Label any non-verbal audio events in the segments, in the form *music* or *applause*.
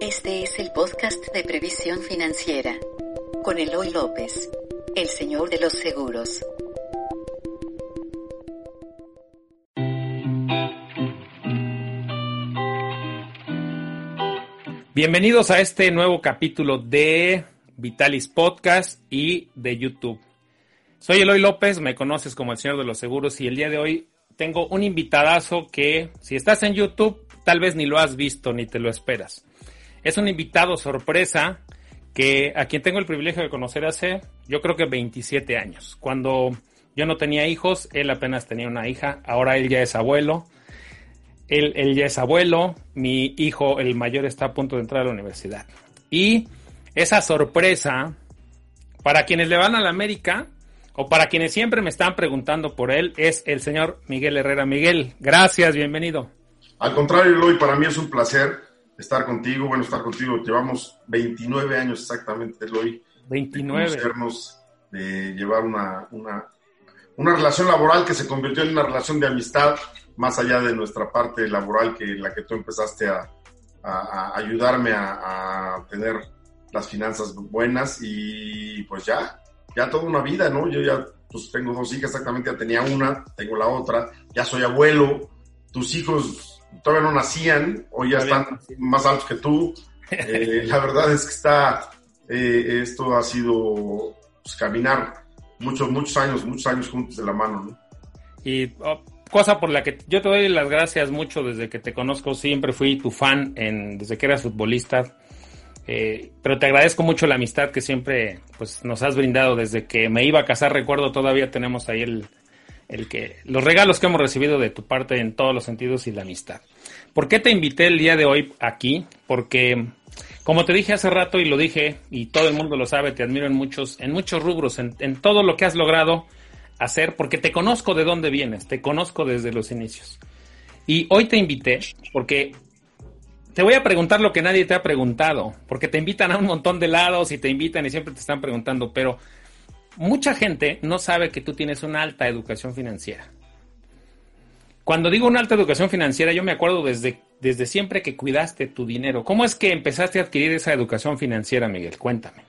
Este es el podcast de previsión financiera con Eloy López, el señor de los seguros. Bienvenidos a este nuevo capítulo de Vitalis Podcast y de YouTube. Soy Eloy López, me conoces como el señor de los seguros y el día de hoy tengo un invitadazo que si estás en YouTube tal vez ni lo has visto ni te lo esperas. Es un invitado sorpresa que a quien tengo el privilegio de conocer hace yo creo que 27 años. Cuando yo no tenía hijos, él apenas tenía una hija, ahora él ya es abuelo. Él, él ya es abuelo, mi hijo, el mayor, está a punto de entrar a la universidad. Y esa sorpresa, para quienes le van a la América, o para quienes siempre me están preguntando por él, es el señor Miguel Herrera. Miguel, gracias, bienvenido. Al contrario, Eloy, para mí es un placer estar contigo. Bueno, estar contigo, llevamos 29 años exactamente, Eloy. 29. De conocernos, de llevar una, una, una relación laboral que se convirtió en una relación de amistad, más allá de nuestra parte laboral, que la que tú empezaste a, a, a ayudarme a, a tener las finanzas buenas y pues ya, ya toda una vida, ¿no? Yo ya pues tengo dos hijas exactamente, ya tenía una, tengo la otra, ya soy abuelo, tus hijos todavía no nacían, hoy ya están más altos que tú. *laughs* Eh, la verdad es que está, eh, esto ha sido pues, caminar muchos, muchos años, muchos años juntos de la mano, ¿no? Y oh, cosa por la que yo te doy las gracias mucho desde que te conozco, siempre fui tu fan en, desde que eras futbolista eh, pero te agradezco mucho la amistad que siempre pues, nos has brindado desde que me iba a casar. Recuerdo todavía tenemos ahí el, el que los regalos que hemos recibido de tu parte en todos los sentidos y la amistad. ¿Por qué te invité el día de hoy aquí? Porque como te dije hace rato y lo dije y todo el mundo lo sabe, te admiro en muchos en muchos rubros, en, en todo lo que has logrado hacer, porque te conozco de dónde vienes, te conozco desde los inicios. Y hoy te invité porque te voy a preguntar lo que nadie te ha preguntado, porque te invitan a un montón de lados y te invitan y siempre te están preguntando, pero mucha gente no sabe que tú tienes una alta educación financiera. Cuando digo una alta educación financiera, yo me acuerdo desde, desde siempre que cuidaste tu dinero. ¿Cómo es que empezaste a adquirir esa educación financiera, Miguel? Cuéntame.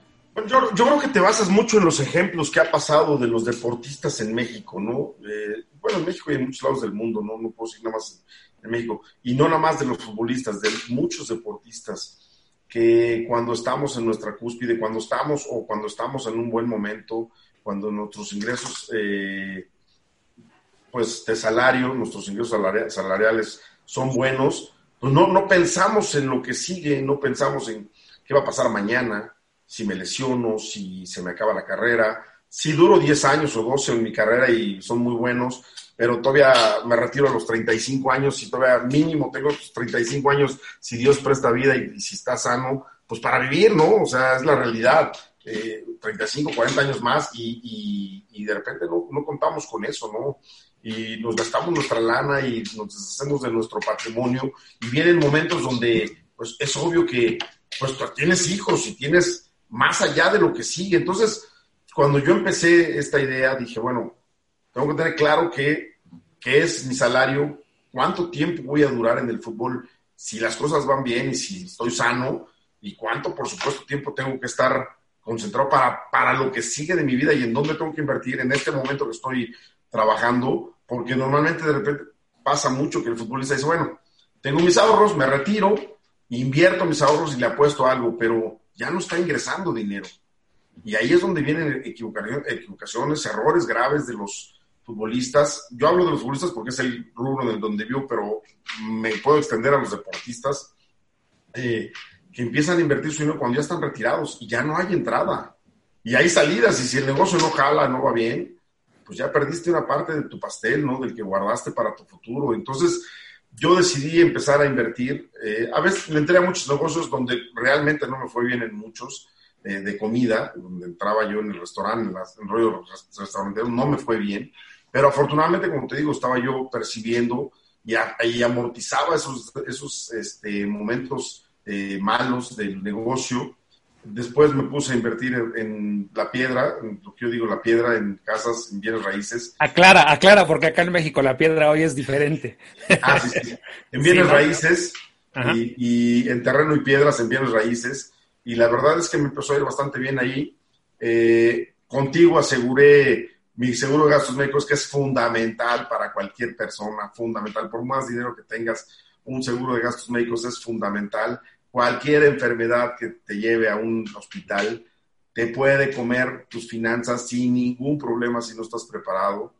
Yo, creo que te basas mucho en los ejemplos que ha pasado de los deportistas en México, ¿no? Eh, bueno, en México y en muchos lados del mundo, ¿no? No puedo decir nada más en México. Y no nada más de los futbolistas, de muchos deportistas que cuando estamos en nuestra cúspide, cuando estamos o cuando estamos en un buen momento, cuando nuestros ingresos eh, pues de salario, nuestros ingresos salariales son buenos, pues no, no pensamos en lo que sigue, no pensamos en qué va a pasar mañana, si me lesiono, si se me acaba la carrera, si duro 10 años o 12 en mi carrera y son muy buenos, pero todavía me retiro a los 35 años y todavía mínimo tengo 35 años si Dios presta vida y, si está sano, pues para vivir, ¿no? O sea, es la realidad. Eh, 35, 40 años más y, y, y de repente no, no, contamos con eso, ¿no? Y nos gastamos nuestra lana y nos deshacemos de nuestro patrimonio y vienen momentos donde pues es obvio que pues tienes hijos y tienes más allá de lo que sigue. Entonces, cuando yo empecé esta idea, dije, bueno, tengo que tener claro qué, qué es mi salario, cuánto tiempo voy a durar en el fútbol, si las cosas van bien y si estoy sano, y cuánto, por supuesto, tiempo tengo que estar concentrado para, para lo que sigue de mi vida y en dónde tengo que invertir en este momento que estoy trabajando, porque normalmente de repente pasa mucho que el futbolista dice, bueno, tengo mis ahorros, me retiro, invierto mis ahorros y le apuesto algo, pero ya no está ingresando dinero. Y ahí es donde vienen equivocaciones, errores graves de los futbolistas. Yo hablo de los futbolistas porque es el rubro en donde vivo, pero me puedo extender a los deportistas eh, que empiezan a invertir su dinero cuando ya están retirados y ya no hay entrada. Y hay salidas, y si el negocio no jala, no va bien, pues ya perdiste una parte de tu pastel, ¿no? Del que guardaste para tu futuro. Entonces, yo decidí empezar a invertir. Eh, a veces le entré a muchos negocios donde realmente no me fue bien en muchos eh, de comida, donde entraba yo en el restaurante, en, las, rollo restaurantero, no me fue bien, pero afortunadamente, como te digo, estaba yo percibiendo y, a, y amortizaba esos, esos este, momentos eh, malos del negocio. Después me puse a invertir en, en, la piedra, en lo que yo digo, la piedra en casas, en bienes raíces. Aclara, aclara, porque acá en México la piedra hoy es diferente. Ah, sí, sí. En bienes sí, raíces. y, en terreno y piedras, en bienes raíces. Y la verdad es que me empezó a ir bastante bien ahí. Eh, contigo aseguré mi seguro de gastos médicos, que es fundamental para cualquier persona, fundamental. Por más dinero que tengas, un seguro de gastos médicos es fundamental. Cualquier enfermedad que te lleve a un hospital te puede comer tus finanzas sin ningún problema si no estás preparado.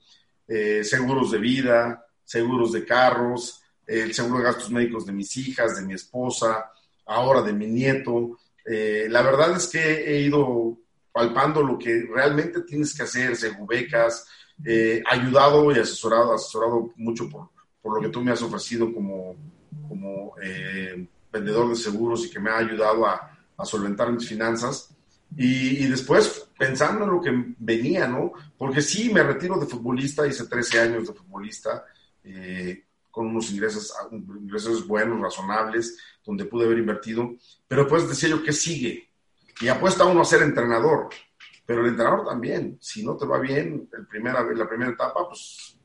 Eh, seguros de vida, seguros de carros, el seguro de gastos médicos de mis hijas, de mi esposa, ahora de mi nieto. Eh, la verdad es que he ido palpando lo que realmente tienes que hacer, según becas, eh, ayudado y asesorado, asesorado mucho por, por, lo que tú me has ofrecido como, como eh, vendedor de seguros y que me ha ayudado a, a solventar mis finanzas. Y, y, después pensando en lo que venía, ¿no? Porque sí, me retiro de futbolista, hice 13 años de futbolista, eh, con unos ingresos, ingresos buenos, razonables, donde pude haber invertido, pero pues decía yo, ¿qué sigue? Y apuesta uno a ser entrenador, pero el entrenador también, si no te va bien el primera, la primera etapa, pues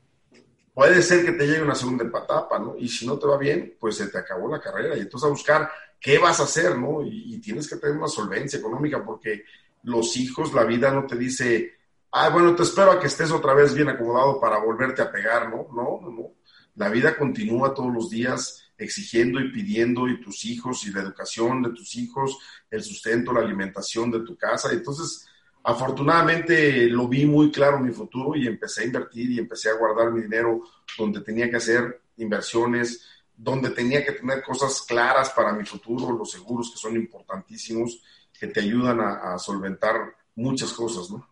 puede ser que te llegue una segunda etapa, ¿no? Y si no te va bien, pues se te acabó la carrera y entonces a buscar qué vas a hacer, ¿no? Y, tienes que tener una solvencia económica porque los hijos, la vida no te dice, ah, bueno, te espero a que estés otra vez bien acomodado para volverte a pegar, ¿no? No, no, no. La vida continúa todos los días exigiendo y pidiendo y tus hijos y la educación de tus hijos, el sustento, la alimentación de tu casa. Entonces, afortunadamente lo vi muy claro mi futuro y empecé a invertir y empecé a guardar mi dinero donde tenía que hacer inversiones, donde tenía que tener cosas claras para mi futuro, los seguros que son importantísimos, que te ayudan a, solventar muchas cosas, ¿no?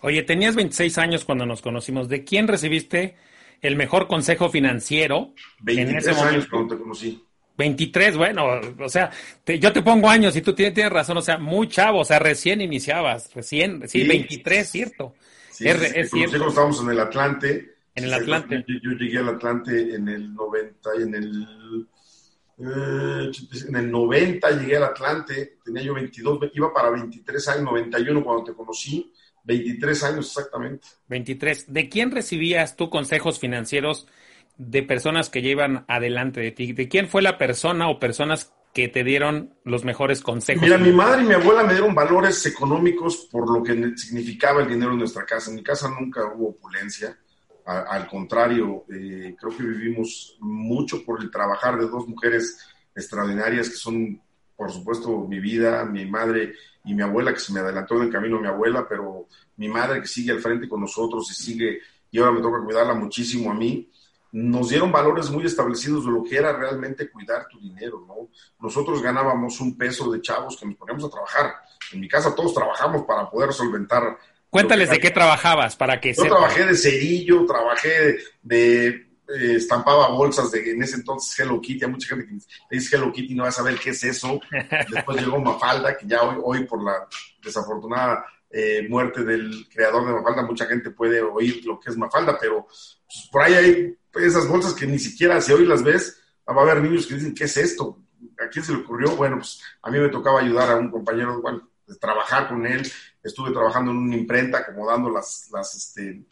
Oye, tenías 26 años cuando nos conocimos. ¿De quién recibiste el mejor consejo financiero 23 en ese momento. años cuando te conocí. 23, bueno, o sea, yo te pongo años y tú tienes, razón, o sea, muy chavo, o sea, recién iniciabas, recién, sí, 23, cierto. Sí, es, cierto. estábamos en el Atlante. En el Atlante. Yo, llegué al Atlante en el 90, en el, eh, en el 90 llegué al Atlante, tenía yo 22, iba para 23 años, 91 cuando te conocí, 23 años exactamente. 23. ¿De quién recibías tú consejos financieros de personas que llevan adelante de ti? ¿De quién fue la persona o personas que te dieron los mejores consejos? Mira, mi madre y mi abuela me dieron valores económicos por lo que significaba el dinero en nuestra casa. En mi casa nunca hubo opulencia. al contrario, eh, creo que vivimos mucho por el trabajar de dos mujeres extraordinarias que son, por supuesto, mi vida, mi madre y mi abuela que se me adelantó en el camino, mi abuela, pero mi madre que sigue al frente con nosotros y sigue, y ahora me toca cuidarla muchísimo a mí, nos dieron valores muy establecidos de lo que era realmente cuidar tu dinero, ¿no? Nosotros ganábamos un peso de chavos que nos poníamos a trabajar. En mi casa todos trabajamos para poder solventar. Cuéntales de qué trabajabas para que Yo trabajé de cerillo, trabajé de eh, estampaba bolsas de en ese entonces Hello Kitty, a mucha gente que le dice Hello Kitty no va a saber qué es eso. *laughs* Después llegó Mafalda, que ya hoy, hoy por la desafortunada eh, muerte del creador de Mafalda, mucha gente puede oír lo que es Mafalda, pero pues, por ahí hay esas bolsas que ni siquiera si hoy las ves, va a haber niños que dicen, ¿qué es esto? ¿A quién se le ocurrió? Bueno, pues a mí me tocaba ayudar a un compañero, bueno, trabajar con él. Estuve trabajando en una imprenta, acomodando las, las, este,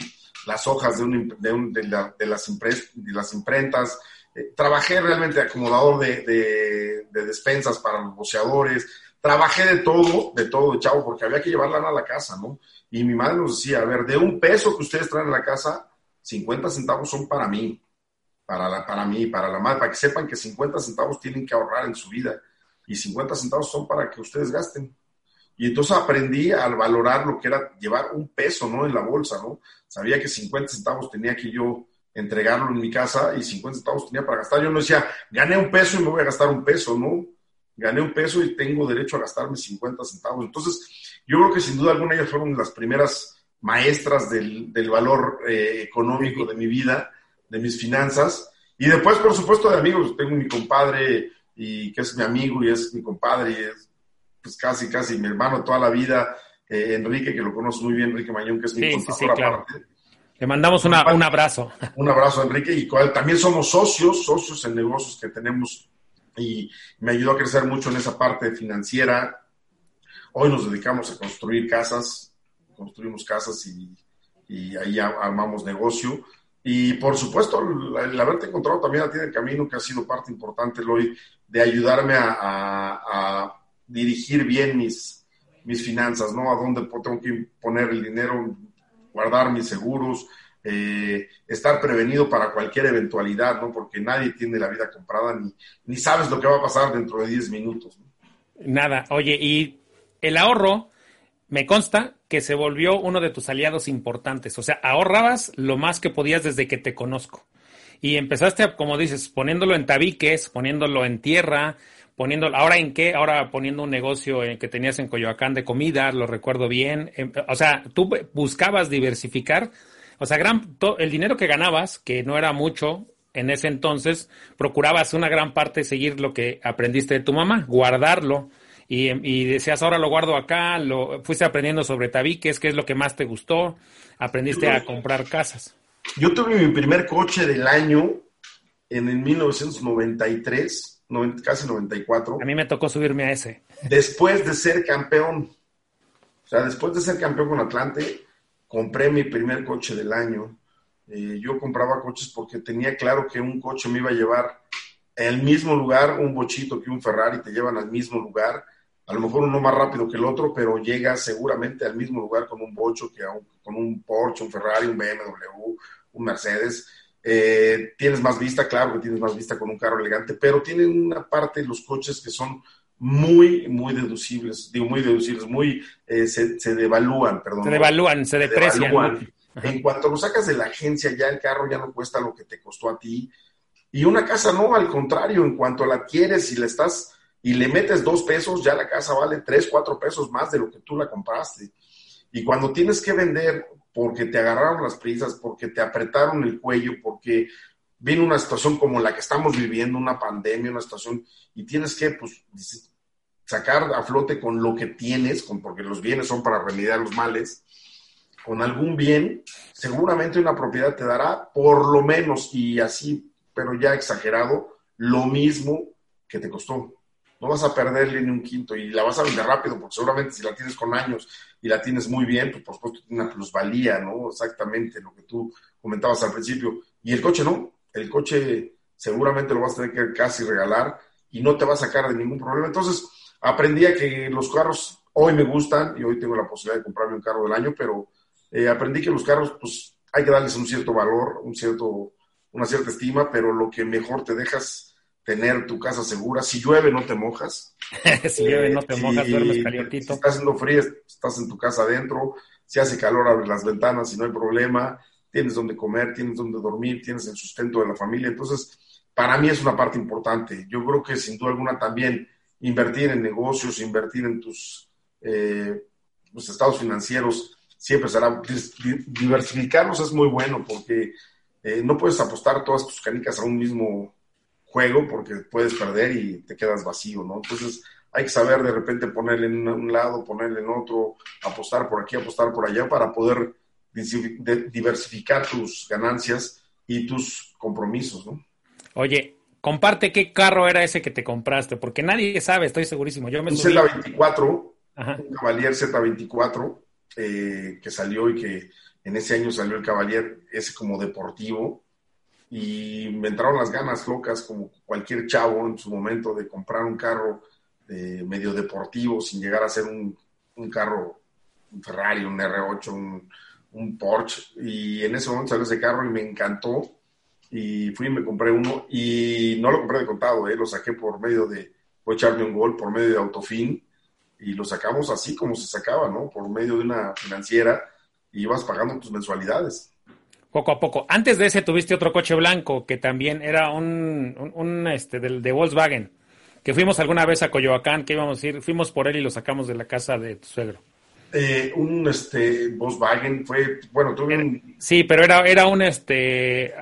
las hojas de, de, de, las, de las imprentas. Eh, trabajé realmente acomodador de, despensas para los boceadores. Trabajé de todo, de todo, chavo, porque había que llevarla a la casa, ¿no? Y mi madre nos decía, a ver, de un peso que ustedes traen a la casa, 50 centavos son para mí, para, la, para mí, para la madre, para que sepan que 50 centavos tienen que ahorrar en su vida y 50 centavos son para que ustedes gasten. Y entonces aprendí a valorar lo que era llevar un peso, ¿no? En la bolsa, ¿no? Sabía que 50 centavos tenía que yo entregarlo en mi casa y 50 centavos tenía para gastar. Yo no decía, gané un peso y me voy a gastar un peso, ¿no? Gané un peso y tengo derecho a gastarme 50 centavos. Entonces, yo creo que sin duda alguna ellas fueron las primeras maestras del, del valor eh, económico de mi vida, de mis finanzas. Y después, por supuesto, de amigos. Tengo mi compadre y que es mi amigo y es mi compadre y es pues casi, casi mi hermano toda la vida, eh, Enrique, que lo conozco muy bien, Enrique Mañón, que es mi sí, sí, claro. Le mandamos un abrazo. *laughs* Un abrazo Enrique y cual, también somos socios, socios en negocios que tenemos y me ayudó a crecer mucho en esa parte financiera. Hoy nos dedicamos a construir casas, construimos casas y, y ahí armamos negocio. Y por supuesto, el, haberte encontrado también a ti en el camino, que ha sido parte importante, Loy, de ayudarme a, dirigir bien mis, mis finanzas, ¿no? A dónde tengo que poner el dinero, guardar mis seguros, eh, estar prevenido para cualquier eventualidad, ¿no? Porque nadie tiene la vida comprada ni, ni sabes lo que va a pasar dentro de 10 minutos. Nada, oye, y el ahorro, me consta que se volvió uno de tus aliados importantes. O sea, ahorrabas lo más que podías desde que te conozco. Y empezaste, como dices, poniéndolo en tabiques, poniéndolo en tierra, poniéndolo, ahora en qué, ahora poniendo un negocio eh, que tenías en Coyoacán de comida, lo recuerdo bien. Em, o sea, tú buscabas diversificar. O sea, gran, el dinero que ganabas, que no era mucho en ese entonces, procurabas una gran parte seguir lo que aprendiste de tu mamá, guardarlo y, decías, ahora lo guardo acá, lo fuiste aprendiendo sobre tabiques, qué es lo que más te gustó, aprendiste a comprar casas. Yo tuve mi primer coche del año en el 1993, casi 94. A mí me tocó subirme a ese. Después de ser campeón, o sea, después de ser campeón con Atlante, compré mi primer coche del año. Eh, yo compraba coches porque tenía claro que un coche me iba a llevar al mismo lugar, un bochito que un Ferrari te llevan al mismo lugar a lo mejor uno más rápido que el otro, pero llega seguramente al mismo lugar con un Bocho que con un Porsche, un Ferrari, un BMW, un Mercedes. Eh, tienes más vista, claro que tienes más vista con un carro elegante, pero tienen una parte de los coches que son muy, muy deducibles, digo muy deducibles, muy, eh, se, devalúan, perdón. Se devalúan, se deprecian. En cuanto lo sacas de la agencia, ya el carro ya no cuesta lo que te costó a ti. Y una casa no, al contrario, en cuanto la adquieres y la estás y le metes dos pesos, ya la casa vale tres, cuatro pesos más de lo que tú la compraste. Y cuando tienes que vender porque te agarraron las prisas, porque te apretaron el cuello, porque viene una situación como la que estamos viviendo, una pandemia, una situación, y tienes que pues, sacar a flote con lo que tienes, con, porque los bienes son para remediar los males, con algún bien, seguramente una propiedad te dará por lo menos, y así, pero ya exagerado, lo mismo que te costó no vas a perderle ni un quinto y la vas a vender rápido, porque seguramente si la tienes con años y la tienes muy bien, pues por supuesto tiene una plusvalía, ¿no? Exactamente lo que tú comentabas al principio. Y el coche no, el coche seguramente lo vas a tener que casi regalar y no te va a sacar de ningún problema. Entonces, aprendí a que los carros hoy me gustan y hoy tengo la posibilidad de comprarme un carro del año, pero eh, aprendí que los carros, pues hay que darles un cierto valor, un cierto, una cierta estima, pero lo que mejor te dejas tener tu casa segura. Si llueve, no te mojas. *laughs* si llueve, no te mojas, duermes calientito. Si está haciendo frío, estás en tu casa adentro. Si hace calor, abre las ventanas y no hay problema. Tienes donde comer, tienes donde dormir, tienes el sustento de la familia. Entonces, para mí es una parte importante. Yo creo que sin duda alguna también invertir en negocios, invertir en tus eh, estados financieros, siempre será. Diversificarlos es muy bueno porque eh, no puedes apostar todas tus canicas a un mismo juego porque puedes perder y te quedas vacío, ¿no? Entonces hay que saber de repente ponerle en un lado, ponerle en otro, apostar por aquí, apostar por allá para poder diversificar tus ganancias y tus compromisos, ¿no? Oye, comparte qué carro era ese que te compraste, porque nadie sabe, estoy segurísimo. Yo me un Z24, un Cavalier Z24, eh, que salió y que en ese año salió el Cavalier ese como deportivo, y me entraron las ganas locas, como cualquier chavo en su momento, de comprar un carro medio deportivo sin llegar a ser un, carro, un Ferrari, un R8, un, un, Porsche. Y en ese momento salió ese carro y me encantó. Y fui y me compré uno y no lo compré de contado, ¿eh? lo saqué por medio de, voy a echarme un gol por medio de Autofin y lo sacamos así como se sacaba, ¿no? Por medio de una financiera y ibas pagando tus mensualidades poco a poco. Antes de ese tuviste otro coche blanco que también era un, un, este del de Volkswagen, que fuimos alguna vez a Coyoacán, que íbamos a ir, fuimos por él y lo sacamos de la casa de tu suegro. Eh, un este Volkswagen fue, bueno, tuve un... Sí, pero era, era un este,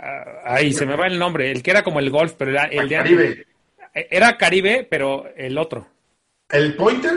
ahí se me va el nombre, el que era como el Golf, pero era el de Caribe. Era Caribe, pero el otro. ¿El Pointer?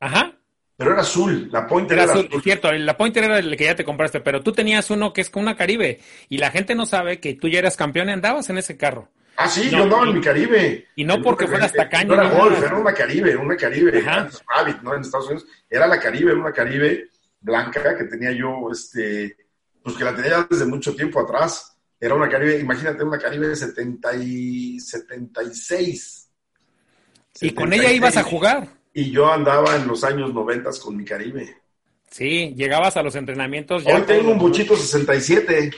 Ajá. Pero era azul, la Pointer era, azul. Es cierto, la Pointer era el que ya te compraste, pero tú tenías uno que es con una Caribe y la gente no sabe que tú ya eras campeón y andabas en ese carro. Ah, sí, yo andaba en mi Caribe. Y no porque fueras tacaño. No era Golf, era una Caribe, una Caribe. Rabbit, ¿no? En Estados Unidos. Era la Caribe, una Caribe blanca que tenía yo, este, pues que la tenía desde mucho tiempo atrás. Era una Caribe, imagínate una Caribe de 70 y 76. Y con ella ibas a jugar. Y yo andaba en los años 90 con mi Caribe. Sí, llegabas a los entrenamientos. Hoy tengo un buchito 67.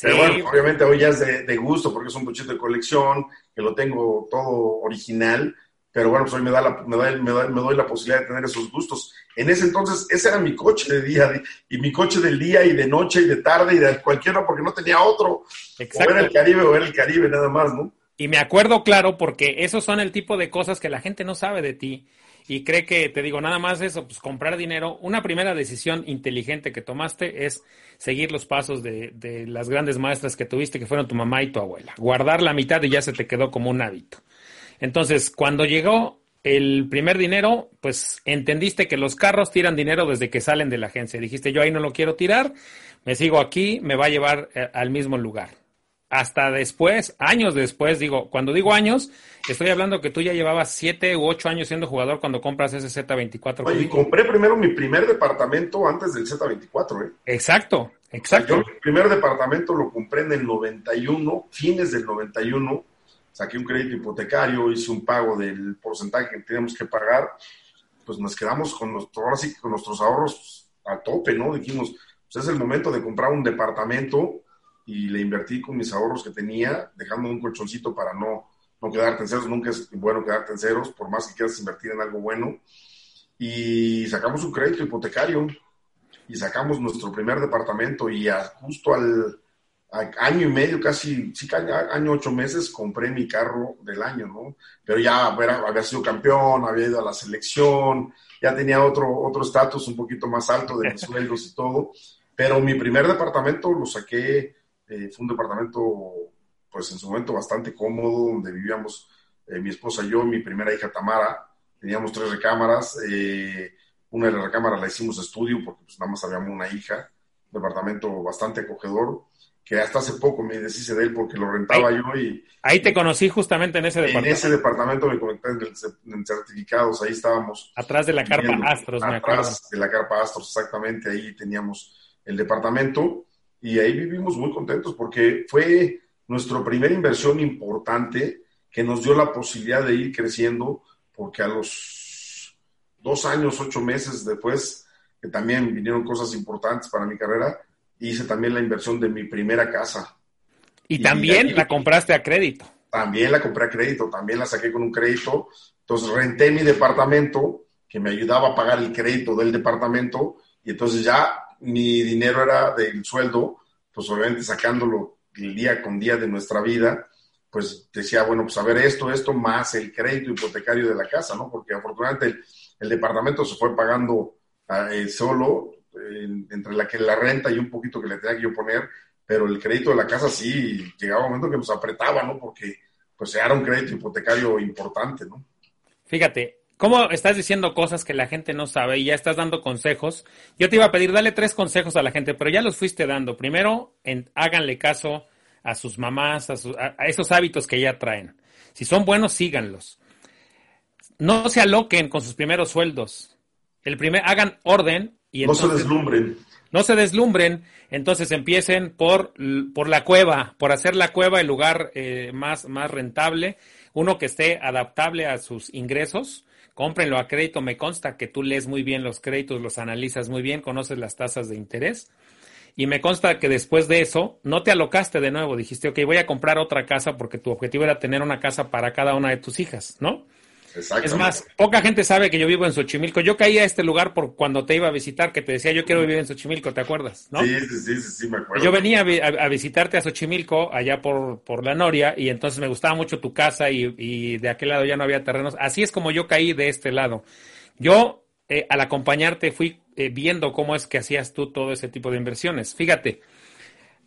Pero bueno, obviamente hoy ya es de, de, gusto porque es un buchito de colección, que lo tengo todo original pero bueno, pues hoy me, da la, me, da, me, da, me, doy la posibilidad de tener esos gustos. En ese entonces, ese era mi coche de día, y mi coche del día y de noche y de tarde y de cualquiera, porque no tenía otro. Exacto. O era el Caribe o era el Caribe nada más, ¿no? Y me acuerdo claro, porque esos son el tipo de cosas que la gente no sabe de ti y cree que, te digo, nada más eso, pues comprar dinero. Una primera decisión inteligente que tomaste es seguir los pasos de, de las grandes maestras que tuviste, que fueron tu mamá y tu abuela. Guardar la mitad y ya se te quedó como un hábito. Entonces, cuando llegó el primer dinero, pues entendiste que los carros tiran dinero desde que salen de la agencia. Dijiste, yo ahí no lo quiero tirar, me sigo aquí, me va a llevar eh, al mismo lugar. Hasta después, años después, digo, cuando digo años, estoy hablando que tú ya llevabas siete u ocho años siendo jugador cuando compras ese Z24. Oye, y compré primero mi primer departamento antes del Z24, ¿eh? Exacto, exacto. yo mi primer departamento lo compré en el 91, fines del 91 saqué un crédito hipotecario, hice un pago del porcentaje que teníamos que pagar, pues nos quedamos con, nuestro, ahora sí, con nuestros ahorros a tope, ¿no? Dijimos, pues es el momento de comprar un departamento y le invertí con mis ahorros que tenía, dejando un colchoncito para no, no quedarte en ceros. Nunca es bueno quedarte en ceros, por más que quieras invertir en algo bueno. Y sacamos un crédito hipotecario y sacamos nuestro primer departamento y justo al año y medio, casi, sí, año, ocho meses, compré mi carro del año, ¿no? Pero ya había sido campeón, había ido a la selección, ya tenía otro otro estatus un poquito más alto de mis sueldos y todo. Pero mi primer departamento lo saqué, eh, fue un departamento, pues en su momento bastante cómodo, donde vivíamos eh, mi esposa y yo, mi primera hija Tamara. Teníamos tres recámaras, eh, una de las recámaras la hicimos estudio porque pues nada más habíamos una hija, un departamento bastante acogedor que hasta hace poco me deshice de él porque lo rentaba yo y... Ahí te conocí justamente en ese departamento. En ese departamento me conecté en, certificados, ahí estábamos. Atrás de la carpa Astros, me acuerdo. Atrás de la carpa Astros, exactamente, ahí teníamos el departamento y ahí vivimos muy contentos porque fue nuestra primera inversión importante que nos dio la posibilidad de ir creciendo porque a los dos años, ocho meses después, que también vinieron cosas importantes para mi carrera, hice también la inversión de mi primera casa. Y, también la compraste a crédito. También la compré a crédito, también la saqué con un crédito. Entonces renté mi departamento, que me ayudaba a pagar el crédito del departamento, y entonces ya mi dinero era del sueldo, pues obviamente sacándolo el día con día de nuestra vida, pues decía, bueno, pues a ver esto, esto, más el crédito hipotecario de la casa, ¿no? Porque afortunadamente el, departamento se fue pagando eh, solo, entre la que la renta y un poquito que le tenía que yo poner, pero el crédito de la casa sí llegaba un momento que nos apretaba, ¿no? Porque pues era un crédito hipotecario importante, ¿no? Fíjate, ¿cómo estás diciendo cosas que la gente no sabe y ya estás dando consejos? Yo te iba a pedir, dale tres consejos a la gente, pero ya los fuiste dando. Primero, en, háganle caso a sus mamás, a, a esos hábitos que ya traen. Si son buenos, síganlos. No se aloquen con sus primeros sueldos. El primer, hagan orden no se deslumbren. No se deslumbren, entonces empiecen por, por la cueva, por hacer la cueva el lugar eh, más, más rentable, uno que esté adaptable a sus ingresos. Cómprenlo a crédito, me consta que tú lees muy bien los créditos, los analizas muy bien, conoces las tasas de interés. Y me consta que después de eso no te alocaste de nuevo, dijiste, ok, voy a comprar otra casa porque tu objetivo era tener una casa para cada una de tus hijas, ¿no? Es más, poca gente sabe que yo vivo en Xochimilco. Yo caí a este lugar por cuando te iba a visitar, que te decía yo quiero vivir en Xochimilco, ¿te acuerdas? ¿no? Sí, sí, sí, sí, me acuerdo. Yo venía a, visitarte a Xochimilco, allá por, por la Noria, y entonces me gustaba mucho tu casa y, de aquel lado ya no había terrenos. Así es como yo caí de este lado. Yo, eh, al acompañarte, fui eh, viendo cómo es que hacías tú todo ese tipo de inversiones. Fíjate,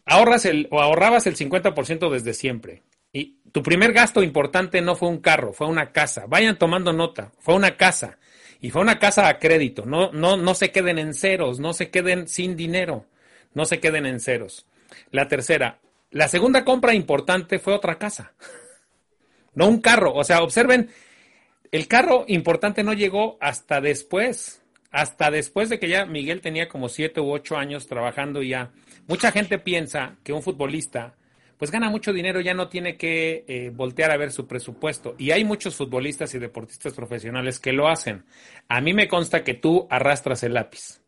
ahorras el, o ahorrabas el 50% desde siempre. Y tu primer gasto importante no fue un carro, fue una casa. Vayan tomando nota, fue una casa. Y fue una casa a crédito. No, no, no se queden en ceros, no se queden sin dinero, no se queden en ceros. La tercera, la segunda compra importante fue otra casa. *laughs* No un carro. O sea, observen, el carro importante no llegó hasta después. hasta después de que ya Miguel tenía como siete u ocho años trabajando ya, mucha gente piensa que un futbolista pues gana mucho dinero, ya no tiene que eh, voltear a ver su presupuesto. Y hay muchos futbolistas y deportistas profesionales que lo hacen. A mí me consta que tú arrastras el lápiz.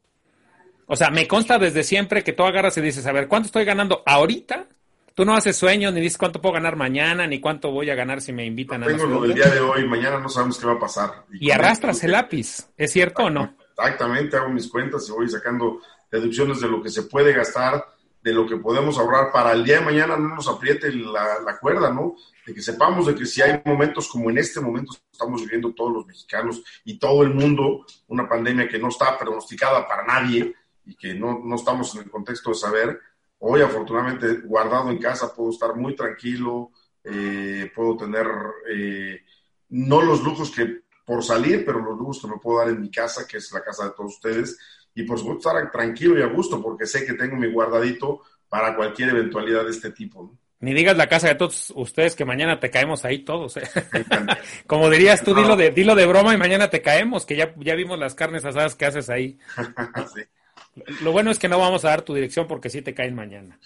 O sea, me consta desde siempre que tú agarras y dices, a ver, ¿cuánto estoy ganando ahorita? Tú no haces sueños, ni dices cuánto puedo ganar mañana, ni cuánto voy a ganar si me invitan a... Tengo lo del día de hoy, mañana no sabemos qué va a pasar. Y, arrastras el lápiz, ¿es cierto o no? Exactamente, hago mis cuentas y voy sacando deducciones de lo que se puede gastar de lo que podemos ahorrar para el día de mañana no nos apriete la, cuerda, ¿no? De que sepamos de que si hay momentos como en este momento estamos viviendo todos los mexicanos y todo el mundo, una pandemia que no está pronosticada para nadie y que no, no estamos en el contexto de saber, hoy afortunadamente guardado en casa puedo estar muy tranquilo, eh, puedo tener eh, no los lujos que por salir, pero los lujos que me puedo dar en mi casa, que es la casa de todos ustedes, y por supuesto estar tranquilo y a gusto porque sé que tengo mi guardadito para cualquier eventualidad de este tipo. Ni digas la casa de todos ustedes que mañana te caemos ahí todos. ¿eh? *laughs* Como dirías tú, dilo, de, dilo de broma y mañana te caemos, que ya, ya vimos las carnes asadas que haces ahí. *laughs* Lo bueno es que no vamos a dar tu dirección porque sí te caen mañana.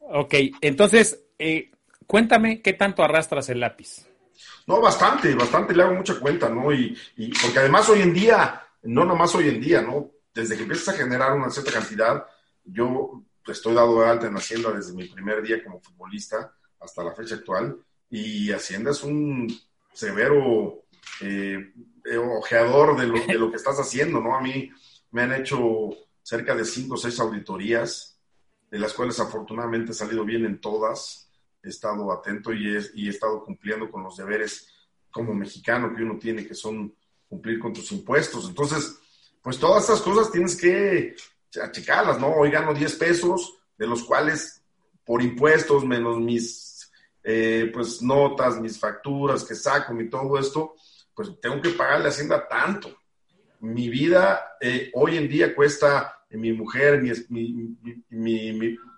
Ok, entonces, eh, cuéntame qué tanto arrastras el lápiz. No, bastante, bastante, le hago mucha cuenta, ¿no? Y, y porque además hoy en día, no nomás hoy en día, ¿no? Desde que empiezas a generar una cierta cantidad, yo estoy dado de alta en Hacienda desde mi primer día como futbolista hasta la fecha actual, y Hacienda es un severo eh, ojeador de lo, de lo, que estás haciendo, ¿no? A mí me han hecho cerca de cinco o seis auditorías, de las cuales afortunadamente he salido bien en todas, he estado atento y he, y he estado cumpliendo con los deberes como mexicano que uno tiene, que son cumplir con tus impuestos. Entonces, pues todas estas cosas tienes que achicarlas, ¿no? Hoy gano 10 pesos, de los cuales por impuestos, menos mis eh, pues notas, mis facturas que saco y todo esto, pues tengo que pagarle a Hacienda tanto. Mi vida eh, hoy en día cuesta, eh, mi mujer,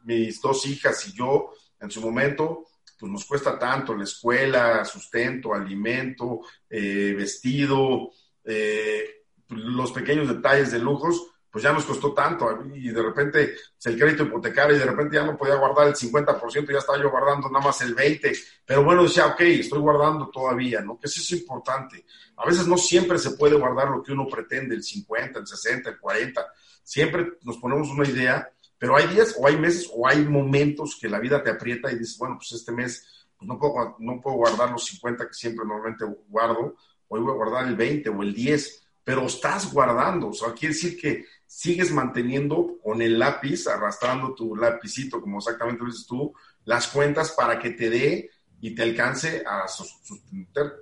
mis dos hijas y yo, en su momento, pues nos cuesta tanto la escuela, sustento, alimento, vestido, eh, los pequeños detalles de lujos, pues ya nos costó tanto. Y de repente el crédito hipotecario y de repente ya no podía guardar el 50%, ya estaba yo guardando nada más el 20%. Pero bueno, decía, ok, estoy guardando todavía, ¿no? Que eso es importante. A veces no siempre se puede guardar lo que uno pretende, el 50, el 60, el 40. Siempre nos ponemos una idea, pero hay días o hay meses o hay momentos que la vida te aprieta y dices, bueno, pues este mes pues no, puedo, no puedo guardar los 50 que siempre normalmente guardo, hoy voy a guardar el 20 o el 10 pero estás guardando, o sea, quiere decir que sigues manteniendo con el lápiz, arrastrando tu lapicito, como exactamente dices tú, las cuentas para que te dé y te alcance a sostener,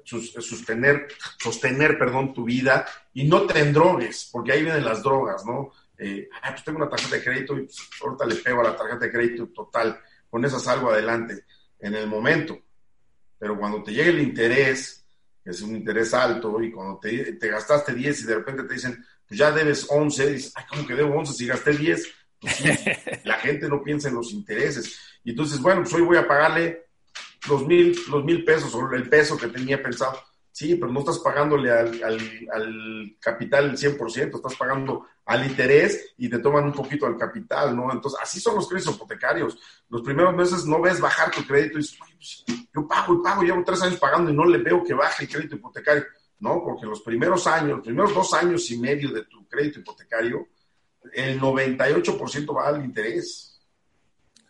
sostener, perdón, tu vida y no te endrogues, porque ahí vienen las drogas, ¿no? Eh, pues tengo una tarjeta de crédito y pues, ahorita le pego a la tarjeta de crédito total, con esa salgo adelante en el momento. Pero cuando te llegue el interés, es un interés alto, y cuando te, gastaste 10 y de repente te dicen, pues ya debes 11, dices, ay, ¿cómo que debo 11 si gasté 10? Pues *laughs* la gente no piensa en los intereses. Y entonces, bueno, pues hoy voy a pagarle los mil, los mil pesos o el peso que tenía pensado. Sí, pero no estás pagándole al, al, capital el 100%, estás pagando al interés y te toman un poquito al capital, ¿no? Entonces, así son los créditos hipotecarios. Los primeros meses no ves bajar tu crédito y dices, pues, yo pago y pago, llevo tres años pagando y no le veo que baje el crédito hipotecario. No, porque los primeros años, los primeros dos años y medio de tu crédito hipotecario, el 98% va al interés.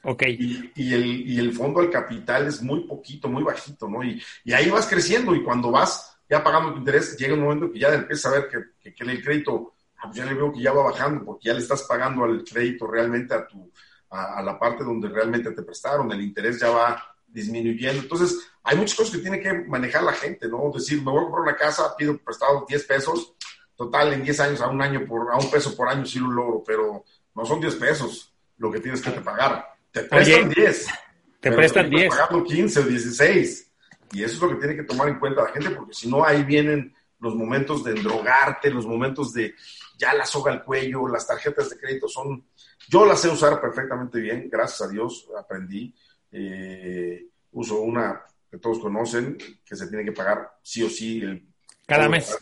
Ok. Y, el, y el fondo al capital es muy poquito, muy bajito, ¿no? Y, y ahí vas creciendo y cuando vas ya pagando tu interés, llega un momento que ya empiezas a ver que, que, el crédito, ah, pues ya le veo que ya va bajando porque ya le estás pagando al crédito realmente a tu, a, la parte donde realmente te prestaron, el interés ya va disminuyendo. Entonces, hay muchas cosas que tiene que manejar la gente, ¿no? Decir, me voy a comprar una casa, pido prestado 10 pesos, total, en 10 años, a un año, por, a un peso por año sí lo logro, pero no son 10 pesos lo que tienes que te pagar te prestan 10. Te prestan 10. pagando 15 o 16. Y eso es lo que tiene que tomar en cuenta la gente, porque si no, ahí vienen los momentos de endrogarte, los momentos de ya la soga al cuello, las tarjetas de crédito son. Yo las sé usar perfectamente bien, gracias a Dios aprendí. Eh, uso una que todos conocen, que se tiene que pagar sí o sí. Cada mes.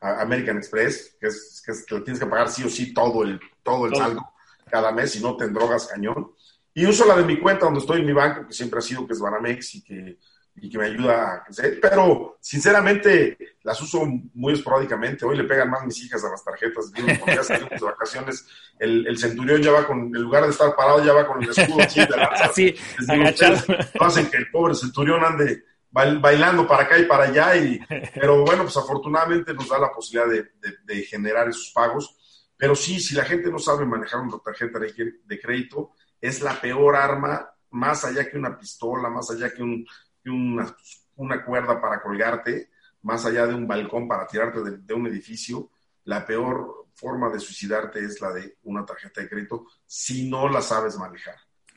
American Express, que es, que tienes que pagar sí o sí todo el, todo el saldo cada mes y no te drogas cañón. Y uso la de mi cuenta donde estoy en mi banco, que siempre ha sido que es Banamex y que, y que me ayuda a crecer. Pero sinceramente las uso muy esporádicamente. Hoy le pegan más mis hijas a las tarjetas. Digo, cuando ya salimos de vacaciones, el, el, centurión ya va con, en lugar de estar parado, ya va con el escudo así de Así, *laughs* agachado. Hacen que el pobre centurión ande bailando para acá y para allá. Y, pero bueno, pues afortunadamente nos da la posibilidad de, de, generar esos pagos. Pero sí, si la gente no sabe manejar una tarjeta de crédito, es la peor arma, más allá que una pistola, más allá que, un, una, una, cuerda para colgarte, más allá de un balcón para tirarte de, un edificio, la peor forma de suicidarte es la de una tarjeta de crédito si no la sabes manejar.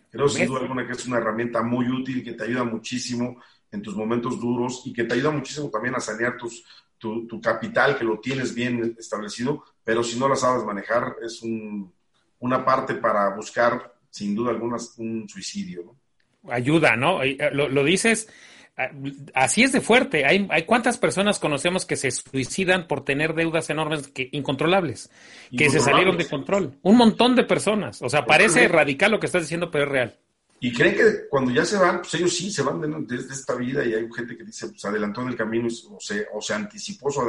Creo sin duda alguna que es una herramienta muy útil que te ayuda muchísimo en tus momentos duros y que te ayuda muchísimo también a sanear tus, tu, tu, capital, que lo tienes bien establecido, pero si no la sabes manejar es un, una parte para buscar sin duda alguna un suicidio. Ayuda, ¿no? Eh, lo, dices, ah, así es de fuerte. Hay, hay cuántas personas conocemos que se suicidan por tener deudas enormes que incontrolables, que se salieron de control. Un montón de personas. O sea, parece radical lo que estás diciendo, pero es real. Y creen que cuando ya se van, pues ellos sí se van desde esta vida y hay gente que dice, pues adelantó en el camino o se, o se anticipó su,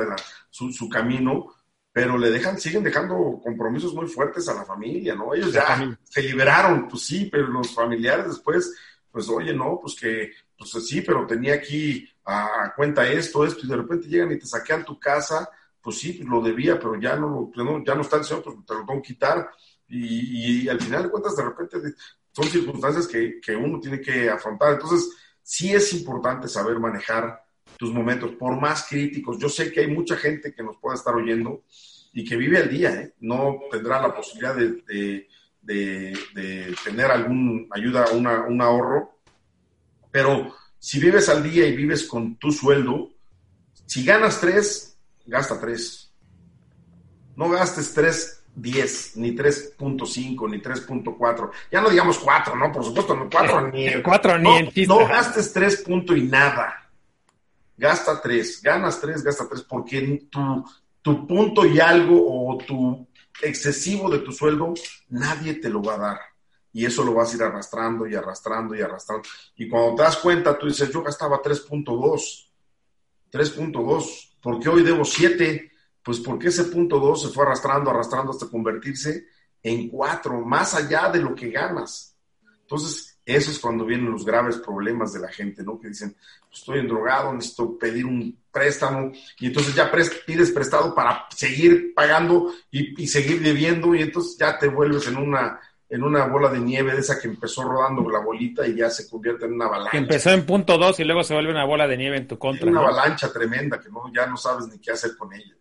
su, su camino pero le dejan, siguen dejando compromisos muy fuertes a la familia, ¿no? Ellos ya se liberaron, pues sí, pero los familiares después, pues oye, no, pues que, pues sí, pero tenía aquí a, cuenta esto, esto, y de repente llegan y te saquean tu casa, pues sí, pues lo debía, pero ya no, ya no está el señor, pues te lo tengo que quitar, y, al final de cuentas, de repente son circunstancias que, que uno tiene que afrontar. Entonces, sí es importante saber manejar tus momentos, por más críticos. Yo sé que hay mucha gente que nos pueda estar oyendo y que vive al día, ¿eh? no tendrá la posibilidad de, tener alguna ayuda, una, un ahorro, pero si vives al día y vives con tu sueldo, si ganas tres, gasta tres. No gastes tres 10, ni 3.5, ni 3.4. Ya no digamos 4, ¿no? Por supuesto, no 4 ni... *laughs* 4 ni en No gastes 3 punto y nada gasta tres, ganas tres, gasta tres, porque tu, tu punto y algo o tu excesivo de tu sueldo, nadie te lo va a dar. Y eso lo vas a ir arrastrando y arrastrando y arrastrando. Y cuando te das cuenta, tú dices, yo gastaba 3.2, 3.2, ¿por qué hoy debo 7? Pues porque ese punto 2 se fue arrastrando, arrastrando hasta convertirse en 4, más allá de lo que ganas. Entonces, eso es cuando vienen los graves problemas de la gente, ¿no? Que dicen, pues, estoy endrogado, necesito pedir un préstamo y entonces ya pides prestado para seguir pagando y, seguir debiendo y entonces ya te vuelves en una en una bola de nieve de esa que empezó rodando la bolita y ya se convierte en una avalancha. Que empezó en punto dos y luego se vuelve una bola de nieve en tu contra. una avalancha tremenda que no, ya no sabes ni qué hacer con ella.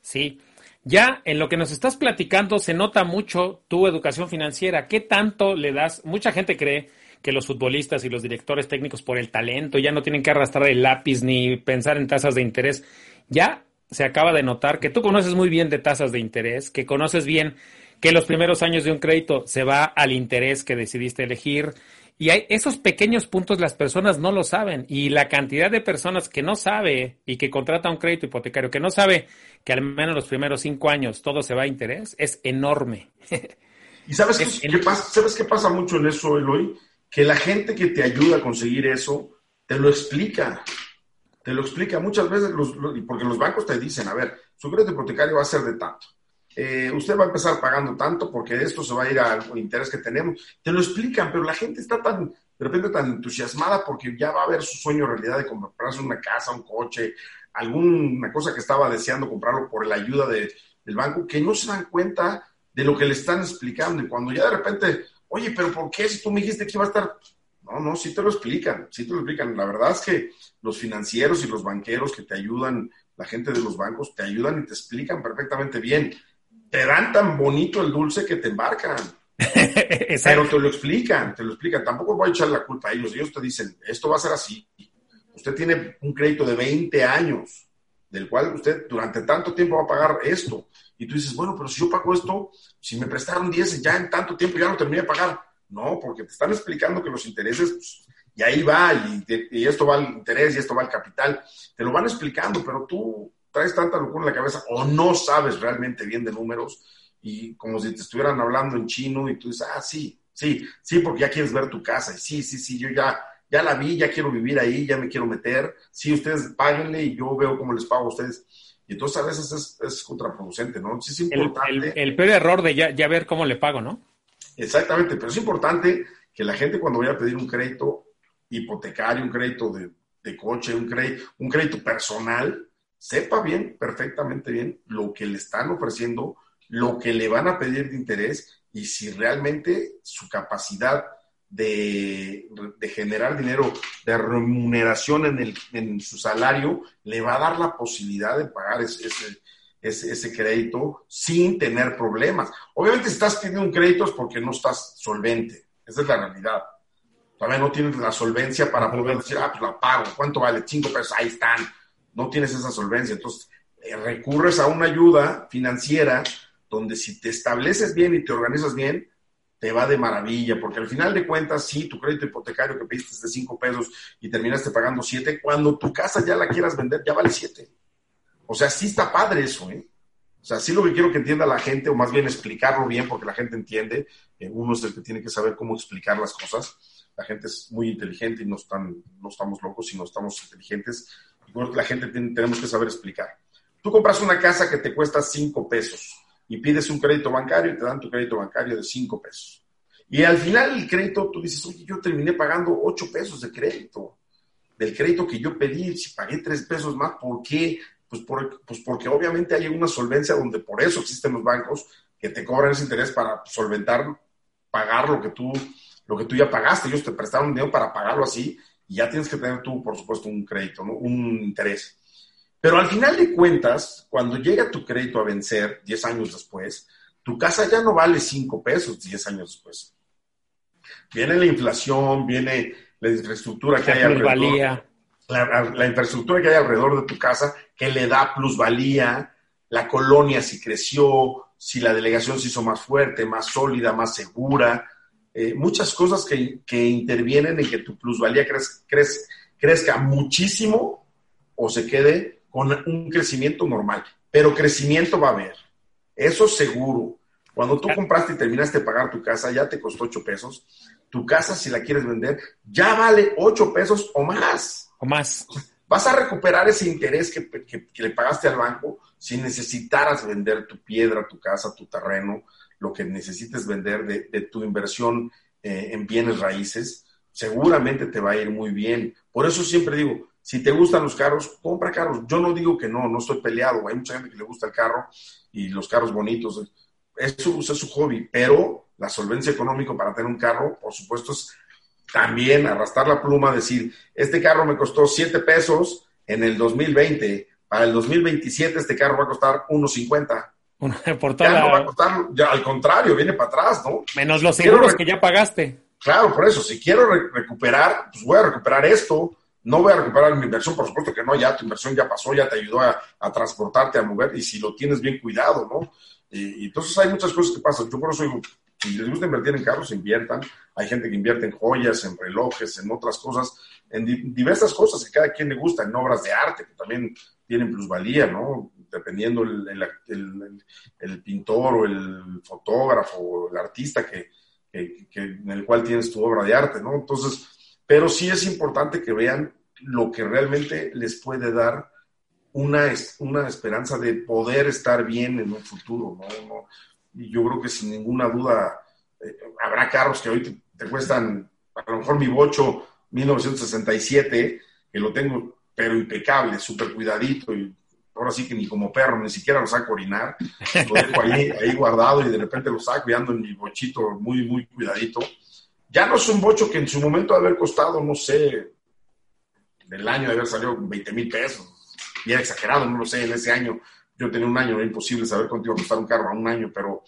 Sí. Ya en lo que nos estás platicando se nota mucho tu educación financiera. ¿Qué tanto le das? Mucha gente cree que los futbolistas y los directores técnicos por el talento ya no tienen que arrastrar el lápiz ni pensar en tasas de interés. Ya se acaba de notar que tú conoces muy bien de tasas de interés, que conoces bien que los primeros años de un crédito se va al interés que decidiste elegir. Y hay esos pequeños puntos las personas no lo saben. Y la cantidad de personas que no sabe y que contrata un crédito hipotecario, que no sabe que al menos los primeros cinco años todo se va a interés, es enorme. *laughs* ¿Y sabes qué, pasa? ¿Sabes qué pasa mucho en eso, Eloy? Que la gente que te ayuda a conseguir eso te lo explica. Te lo explica muchas veces, porque los bancos te dicen, a ver, su crédito hipotecario va a ser de tanto. Eh, usted va a empezar pagando tanto porque esto se va a ir al interés que tenemos. Te lo explican, pero la gente está tan, de repente, tan entusiasmada porque ya va a ver su sueño realidad de comprarse una casa, un coche, alguna cosa que estaba deseando comprarlo por la ayuda de, del banco, que no se dan cuenta de lo que le están explicando. Y cuando ya de repente oye, pero ¿por qué si tú me dijiste que iba a estar? No, no, sí te lo explican, sí te lo explican. La verdad es que los financieros y los banqueros que te ayudan, la gente de los bancos, te ayudan y te explican perfectamente bien. Te dan tan bonito el dulce que te embarcan. *laughs* pero te lo explican, te lo explican. Tampoco voy a echar la culpa a ellos. Ellos te dicen, esto va a ser así. Usted tiene un crédito de 20 años, del cual usted durante tanto tiempo va a pagar esto. Y tú dices, bueno, pero si yo pago esto, si me prestaron 10 ya en tanto tiempo ya no terminé de pagar. No, porque te están explicando que los intereses, pues, y ahí va, y, esto va al interés y esto va al capital. Te lo van explicando, pero tú traes tanta locura en la cabeza o no sabes realmente bien de números y como si te estuvieran hablando en chino y tú dices, ah, sí, sí, sí, porque ya quieres ver tu casa y sí, sí, sí, yo ya, ya la vi, ya quiero vivir ahí, ya me quiero meter, sí, ustedes páguenle y yo veo cómo les pago a ustedes. Y entonces a veces es, contraproducente, ¿no? Sí es importante. El, peor error de ya, ya ver cómo le pago, ¿no? Exactamente, pero es importante que la gente cuando vaya a pedir un crédito hipotecario, un crédito de, de coche, un crédito, un crédito personal, sepa bien, perfectamente bien, lo que le están ofreciendo, lo que le van a pedir de interés y si realmente su capacidad de, generar dinero, de remuneración en, el, en su salario, le va a dar la posibilidad de pagar ese, ese, ese, crédito sin tener problemas. Obviamente, si estás pidiendo un crédito es porque no estás solvente. Esa es la realidad. Todavía no tienes la solvencia para poder decir, ah, pues la pago. ¿Cuánto vale? Cinco pesos, ahí están. No tienes esa solvencia. Entonces, eh, recurres a una ayuda financiera donde si te estableces bien y te organizas bien, te va de maravilla, porque al final de cuentas, sí, tu crédito hipotecario que pediste de cinco pesos y terminaste pagando siete, cuando tu casa ya la quieras vender, ya vale siete. O sea, sí está padre eso, ¿eh? O sea, sí lo que quiero que entienda la gente, o más bien explicarlo bien, porque la gente entiende, eh, uno es el que tiene que saber cómo explicar las cosas. La gente es muy inteligente y no, están, no estamos locos, sino estamos inteligentes. Y la gente tenemos que saber explicar. Tú compras una casa que te cuesta cinco pesos y pides un crédito bancario y te dan tu crédito bancario de cinco pesos. Y al final el crédito, tú dices, oye, yo terminé pagando ocho pesos de crédito, del crédito que yo pedí, si pagué tres pesos más, ¿por qué? Pues, pues porque obviamente hay una solvencia donde por eso existen los bancos que te cobran ese interés para solventar, pagar lo que tú, lo que tú ya pagaste. Ellos te prestaron dinero para pagarlo así y ya tienes que tener tú, por supuesto, un crédito, un interés. Pero al final de cuentas, cuando llega tu crédito a vencer 10 años después, tu casa ya no vale 5 pesos 10 años después. Viene la inflación, viene la infraestructura que hay alrededor. La, la infraestructura que hay alrededor de tu casa que le da plusvalía, la colonia si creció, si la delegación se hizo más fuerte, más sólida, más segura, eh, muchas cosas que, que, intervienen en que tu plusvalía crezca muchísimo o se quede con un crecimiento normal, pero crecimiento va a haber. Eso seguro. Cuando tú compraste y terminaste de pagar tu casa, ya te costó 8 pesos. Tu casa, si la quieres vender, ya vale 8 pesos o más. O más. Vas a recuperar ese interés que, le pagaste al banco si necesitaras vender tu piedra, tu casa, tu terreno, lo que necesites vender de, tu inversión eh, en bienes raíces, seguramente te va a ir muy bien. Por eso siempre digo, si te gustan los carros, compra carros. Yo no digo que no, no estoy peleado. Hay mucha gente que le gusta el carro y los carros bonitos. Eso es su hobby, pero la solvencia económica para tener un carro, por supuesto, es también arrastrar la pluma, decir, este carro me costó 7 pesos en el 2020, para el 2027 este carro va a costar 1.50. Por ya no va a costar, ya al contrario, viene para atrás, ¿no? Menos los seguros que ya pagaste. Claro, por eso, si quiero recuperar, pues voy a recuperar esto no voy a recuperar mi inversión, por supuesto que no, ya tu inversión ya pasó, ya te ayudó a, transportarte, a mover, y si lo tienes bien cuidado, ¿no? Y, entonces hay muchas cosas que pasan. Yo por eso digo, si les gusta invertir en carros, inviertan. Hay gente que invierte en joyas, en relojes, en otras cosas, en diversas cosas que cada quien le gusta, en obras de arte, que también tienen plusvalía, ¿no? Dependiendo el, el, pintor o el fotógrafo o el artista que, que, en el cual tienes tu obra de arte, ¿no? Entonces, pero sí es importante que vean lo que realmente les puede dar una, una esperanza de poder estar bien en un futuro, ¿no? Y yo creo que sin ninguna duda eh, habrá carros que hoy te, cuestan, a lo mejor mi bocho 1967, que lo tengo pero impecable, súper cuidadito y ahora sí que ni como perro, ni siquiera lo saco a orinar, lo dejo ahí, ahí guardado y de repente lo saco y ando en mi bochito muy, muy cuidadito ya no es un bocho que en su momento de haber costado, no sé, del año de haber salido 20 mil pesos. Y era exagerado, no lo sé, en ese año yo tenía un año, era imposible saber cuánto iba a costar un carro a un año, pero,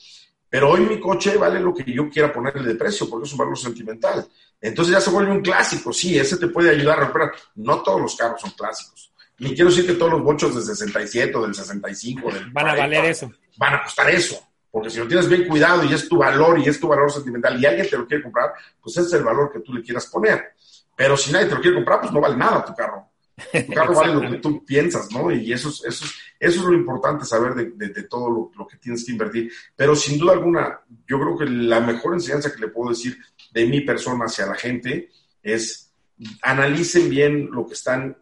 pero hoy mi coche vale lo que yo quiera ponerle de precio, porque es un valor sentimental. Entonces ya se vuelve un clásico, sí, ese te puede ayudar a recuperar. No todos los carros son clásicos. Ni quiero decir que todos los bochos del 67 o del 65 del van a valer eso. Van a costar eso. Porque si lo tienes bien cuidado y es tu valor y es tu valor sentimental y alguien te lo quiere comprar, pues ese es el valor que tú le quieras poner. Pero si nadie te lo quiere comprar, pues no vale nada tu carro. Tu carro vale lo que tú piensas, ¿no? Y eso es, eso es, eso es lo importante, saber de, de, todo lo, lo, que tienes que invertir. Pero sin duda alguna, yo creo que la mejor enseñanza que le puedo decir de mi persona hacia la gente es analicen bien lo que están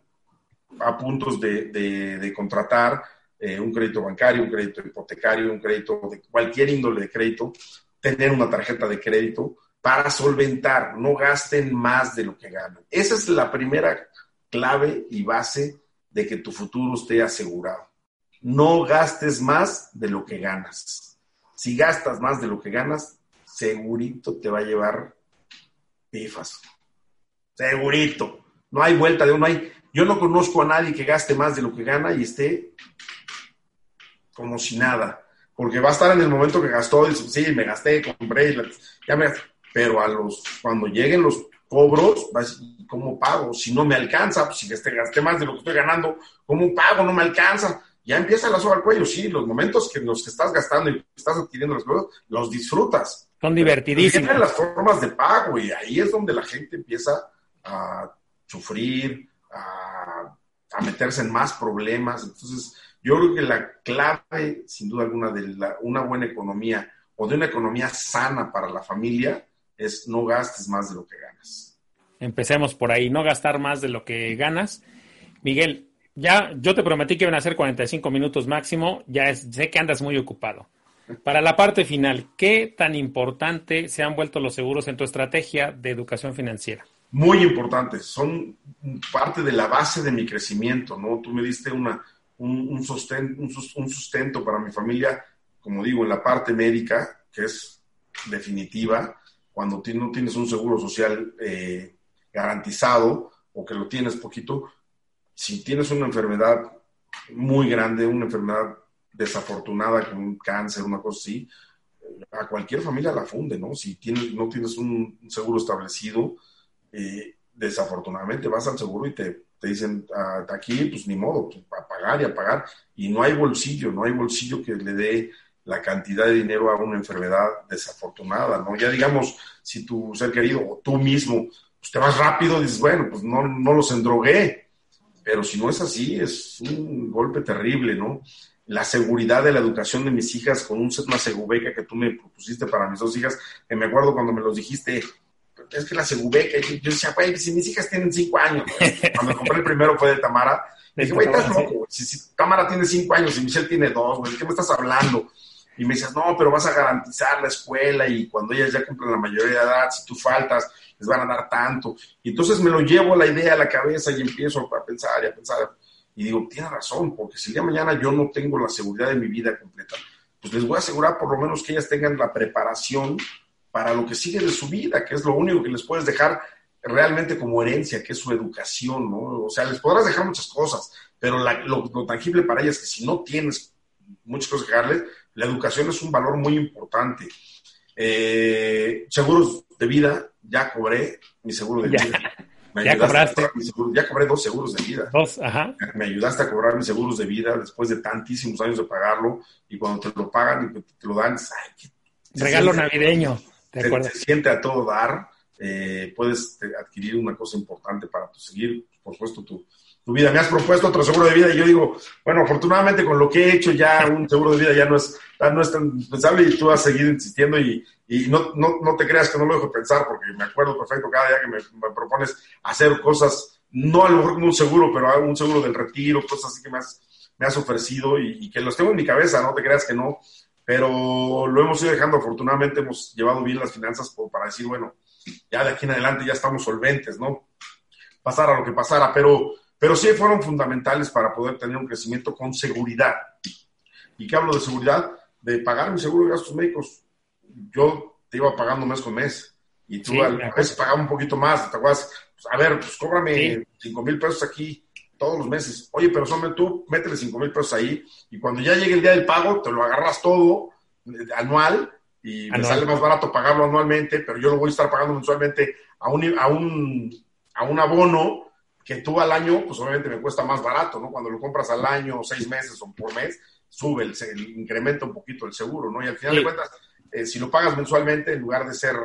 a puntos de, de contratar, eh, un crédito bancario, un crédito hipotecario, un crédito de cualquier índole de crédito, tener una tarjeta de crédito para solventar, no gasten más de lo que ganan. Esa es la primera clave y base de que tu futuro esté asegurado. No gastes más de lo que ganas. Si gastas más de lo que ganas, segurito te va a llevar pifas. Segurito. No hay vuelta de uno. Hay, yo no conozco a nadie que gaste más de lo que gana y esté como si nada. Porque va a estar en el momento que gastó, dice, sí, me gasté, compré, ya me Pero a los, cuando lleguen los cobros, ¿cómo pago? Si no me alcanza, pues si gasté, gasté más de lo que estoy ganando, ¿cómo pago? No me alcanza. Ya empieza la soga al cuello, sí, los momentos que los que estás gastando y estás adquiriendo los cosas, los disfrutas. Son divertidísimos. Tienen las formas de pago y ahí es donde la gente empieza a sufrir, a, a meterse en más problemas. Entonces, yo creo que la clave, sin duda alguna, de una buena economía o de una economía sana para la familia es no gastes más de lo que ganas. Empecemos por ahí, no gastar más de lo que ganas. Miguel, ya yo te prometí que iban a ser 45 minutos máximo, ya sé que andas muy ocupado. Para la parte final, ¿qué tan importante se han vuelto los seguros en tu estrategia de educación financiera? Muy importante, son parte de la base de mi crecimiento, ¿no? Tú me diste una, un, sustento, para mi familia, como digo, en la parte médica, que es definitiva, cuando no tienes un seguro social eh, garantizado o que lo tienes poquito, si tienes una enfermedad muy grande, una enfermedad desafortunada como un cáncer, una cosa así, a cualquier familia la funde, ¿no? Si tienes, no tienes un seguro establecido, eh, desafortunadamente vas al seguro y te te dicen, ah, aquí, pues ni modo, pues, a pagar y a pagar. Y no hay bolsillo, no hay bolsillo que le dé la cantidad de dinero a una enfermedad desafortunada, ¿no? Ya digamos, si tu ser querido o tú mismo pues, te vas rápido, dices, bueno, pues no, no los endrogué. Pero si no es así, es un golpe terrible, ¿no? La seguridad de la educación de mis hijas con un, una segubeca que tú me propusiste para mis dos hijas, que me acuerdo cuando me los dijiste, es que la Segubeca, yo, yo decía, güey, si mis hijas tienen cinco años, cuando compré el primero fue de Tamara, dije, güey, estás loco, Si, Tamara tiene cinco años y Michelle tiene dos, güey, ¿qué me estás hablando? Y me dices, no, pero vas a garantizar la escuela y cuando ellas ya cumplen la mayoría de edad, si tú faltas, les van a dar tanto. Y entonces me lo llevo la idea a la cabeza y empiezo a pensar y a pensar. Y digo, tiene razón, porque si el día de mañana yo no tengo la seguridad de mi vida completa, pues les voy a asegurar por lo menos que ellas tengan la preparación para lo que sigue de su vida, que es lo único que les puedes dejar realmente como herencia, que es su educación, ¿no? O sea, les podrás dejar muchas cosas, pero lo, tangible para ellas es que si no tienes muchas cosas que darles, la educación es un valor muy importante. Eh, seguros de vida, ya cobré mi seguro de vida. *laughs* ya cobraste. ya cobré dos seguros de vida. Dos, ajá. Me ayudaste a cobrar mis seguros de vida después de tantísimos años de pagarlo y cuando te lo pagan y te lo dan, ay, qué, regalo navideño se, siente a todo dar, eh, puedes eh, adquirir una cosa importante para seguir, por supuesto, tu, tu, vida. Me has propuesto otro seguro de vida y yo digo, bueno, afortunadamente con lo que he hecho ya un seguro de vida ya no es, no es tan indispensable y tú has seguido insistiendo y, y no, no, no, te creas que no lo dejo pensar porque me acuerdo perfecto cada día que me, propones hacer cosas, no a lo mejor como un seguro, pero un seguro del retiro, cosas así que me has, me has ofrecido y, y que los tengo en mi cabeza, no te creas que no pero lo hemos ido dejando. Afortunadamente hemos llevado bien las finanzas para decir, bueno, ya de aquí en adelante ya estamos solventes, ¿no? Pasara lo que pasara, pero, pero sí fueron fundamentales para poder tener un crecimiento con seguridad. ¿Y qué hablo de seguridad? De pagar mi seguro de gastos médicos. Yo te iba pagando mes con mes y tú a veces pagaba un poquito más. ¿Te acuerdas? Pues, a ver, pues cóbrame cinco mil pesos aquí todos los meses. Oye, pero son tú, métele 5 mil pesos ahí y cuando ya llegue el día del pago, te lo agarras todo eh, anual y me sale más barato pagarlo anualmente, pero yo lo voy a estar pagando mensualmente a un, a un, a un abono que tú al año, pues obviamente me cuesta más barato, ¿no? Cuando lo compras al año, seis meses o por mes, sube, el, incrementa un poquito el seguro, ¿no? Y al final de cuentas, eh, si lo pagas mensualmente, en lugar de ser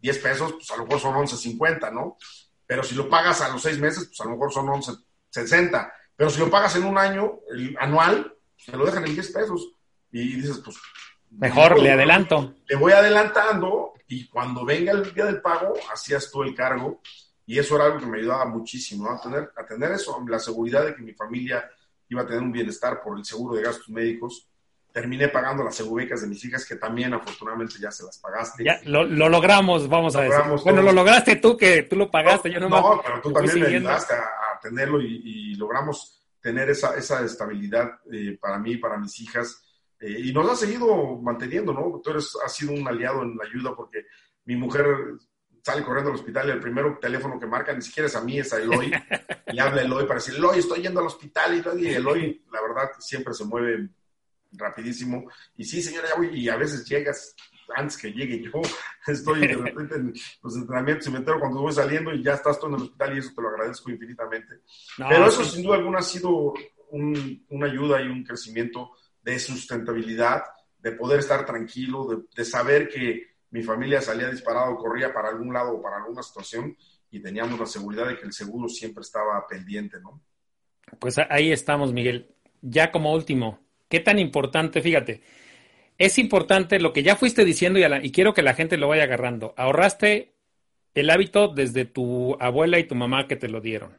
10 pesos, pues a lo mejor son 11.50, ¿no? Pero si lo pagas a los seis meses, pues a lo mejor son 11 60. Pero si lo pagas en un año, el anual, te lo dejan en 10 pesos. Y dices, pues. Mejor, le adelanto. Le voy adelantando y cuando venga el día del pago, hacías tú el cargo. Y eso era algo que me ayudaba muchísimo, a, tener, a tener eso, la seguridad de que mi familia iba a tener un bienestar por el seguro de gastos médicos terminé pagando las segubecas de mis hijas, que también afortunadamente ya se las pagaste. Ya, lo, logramos, vamos a decir. Bueno, lo lograste tú, que tú lo pagaste, no, yo No, pero tú también me ayudaste a, tenerlo y, logramos tener esa, esa estabilidad eh, para mí, para mis hijas. Eh, y nos ha seguido manteniendo, ¿no? Tú eres, has sido un aliado en la ayuda porque mi mujer sale corriendo al hospital y el primero teléfono que marca ni siquiera es a mí, es a Eloy. *laughs* y habla Eloy para decir, Eloy, estoy yendo al hospital. Y Eloy, la verdad, siempre se mueve rapidísimo. Y sí, señora, y a veces llegas antes que llegue yo. *laughs* Estoy de *laughs* repente en los entrenamientos y me entero cuando voy saliendo y ya estás tú en el hospital y eso te lo agradezco infinitamente. Pero eso sin duda alguna ha sido una ayuda y un crecimiento de sustentabilidad, de poder estar tranquilo, de, de saber que mi familia salía disparado, corría para algún lado o para alguna situación y teníamos la seguridad de que el seguro siempre estaba pendiente, ¿no? Pues ahí estamos, Miguel. Ya como último, ¿Qué tan importante? Fíjate, es importante lo que ya fuiste diciendo y, quiero que la gente lo vaya agarrando. Ahorraste el hábito desde tu abuela y tu mamá que te lo dieron.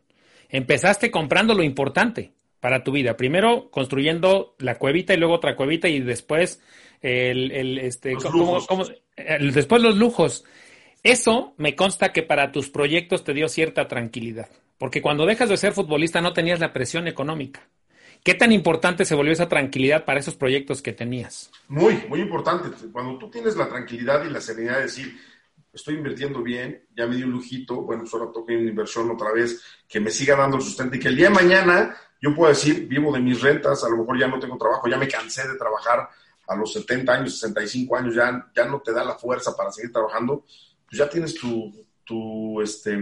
Empezaste comprando lo importante para tu vida. Primero construyendo la cuevita y luego otra cuevita y después el, este, después los lujos. Eso me consta que para tus proyectos te dio cierta tranquilidad, porque cuando dejas de ser futbolista no tenías la presión económica. ¿Qué tan importante se volvió esa tranquilidad para esos proyectos que tenías? Muy, muy importante. Cuando tú tienes la tranquilidad y la serenidad de decir, estoy invirtiendo bien, ya me di un lujito, bueno, solo pues toque una inversión otra vez que me siga dando el sustento y que el día de mañana yo pueda decir, vivo de mis rentas, a lo mejor ya no tengo trabajo, ya me cansé de trabajar a los 70 años, 65 años, ya, ya no te da la fuerza para seguir trabajando, pues ya tienes tu, tu este,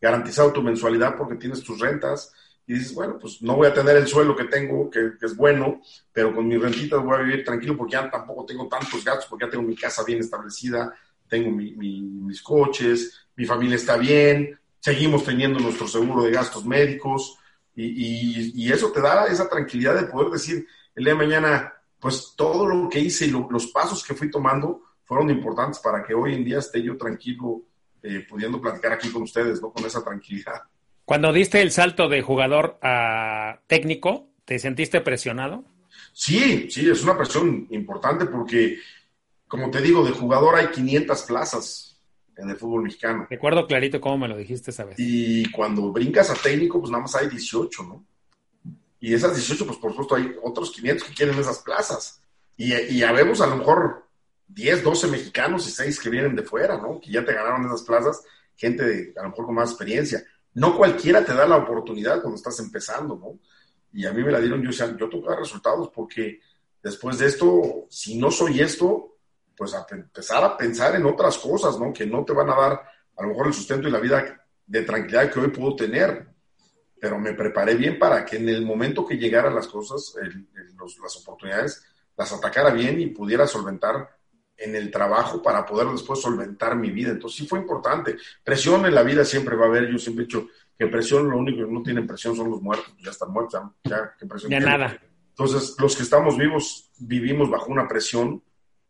garantizado tu mensualidad porque tienes tus rentas, y dices, bueno, pues no voy a tener el suelo que tengo, que, es bueno, pero con mis rentitas voy a vivir tranquilo porque ya tampoco tengo tantos gastos, porque ya tengo mi casa bien establecida, tengo mis coches, mi familia está bien, seguimos teniendo nuestro seguro de gastos médicos y, eso te da esa tranquilidad de poder decir el día mañana, pues todo lo que hice y los pasos que fui tomando fueron importantes para que hoy en día esté yo tranquilo eh, pudiendo platicar aquí con ustedes, ¿no? Con esa tranquilidad. Cuando diste el salto de jugador a técnico, ¿te sentiste presionado? Sí, sí, es una presión importante porque, como te digo, de jugador hay 500 plazas en el fútbol mexicano. Recuerdo clarito cómo me lo dijiste esa vez. Y cuando brincas a técnico, pues nada más hay 18, ¿no? Y esas 18, pues por supuesto hay otros 500 que quieren esas plazas. Y, y habemos a lo mejor 10, 12 mexicanos y 6 que vienen de fuera, ¿no? Que ya te ganaron esas plazas, gente de, a lo mejor con más experiencia no cualquiera te da la oportunidad cuando estás empezando, ¿no? Y a mí me la dieron, yo, o yo tengo resultados porque después de esto, si no soy esto, pues a empezar a pensar en otras cosas, ¿no? Que no te van a dar a lo mejor el sustento y la vida de tranquilidad que hoy puedo tener. Pero me preparé bien para que en el momento que llegaran las cosas, las oportunidades, las atacara bien y pudiera solventar en el trabajo para poder después solventar mi vida. Entonces sí fue importante. Presión en la vida siempre va a haber. Yo siempre he dicho que presión, lo único que no tienen presión son los muertos. Ya están muertos, ya, ¿qué presión ya nada. Entonces los que estamos vivos vivimos bajo una presión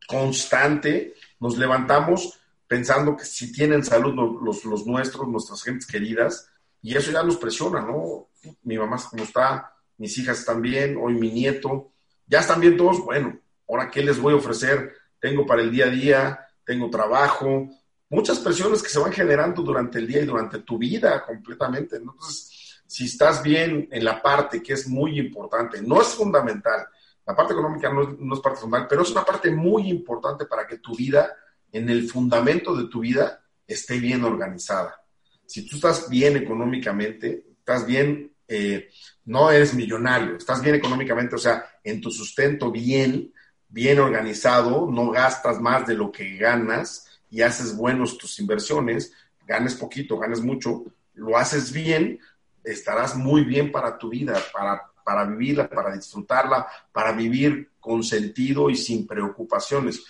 constante. Nos levantamos pensando que si tienen salud los, los nuestros, nuestras gentes queridas, y eso ya nos presiona, ¿no? Mi mamá como está, mis hijas están bien, hoy mi nieto, ya están bien todos, bueno, ahora qué les voy a ofrecer tengo para el día a día, tengo trabajo, muchas presiones que se van generando durante el día y durante tu vida completamente. Entonces, si estás bien en la parte que es muy importante, no es fundamental, la parte económica no es, no es parte fundamental, pero es una parte muy importante para que tu vida, en el fundamento de tu vida, esté bien organizada. Si tú estás bien económicamente, estás bien, eh, no eres millonario, estás bien económicamente, o sea, en tu sustento bien, bien organizado, no gastas más de lo que ganas y haces buenos tus inversiones, ganes poquito, ganes mucho, lo haces bien, estarás muy bien para tu vida, para, para vivirla, para disfrutarla, para vivir con sentido y sin preocupaciones.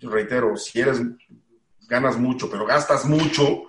Reitero, si eres, ganas mucho, pero gastas mucho,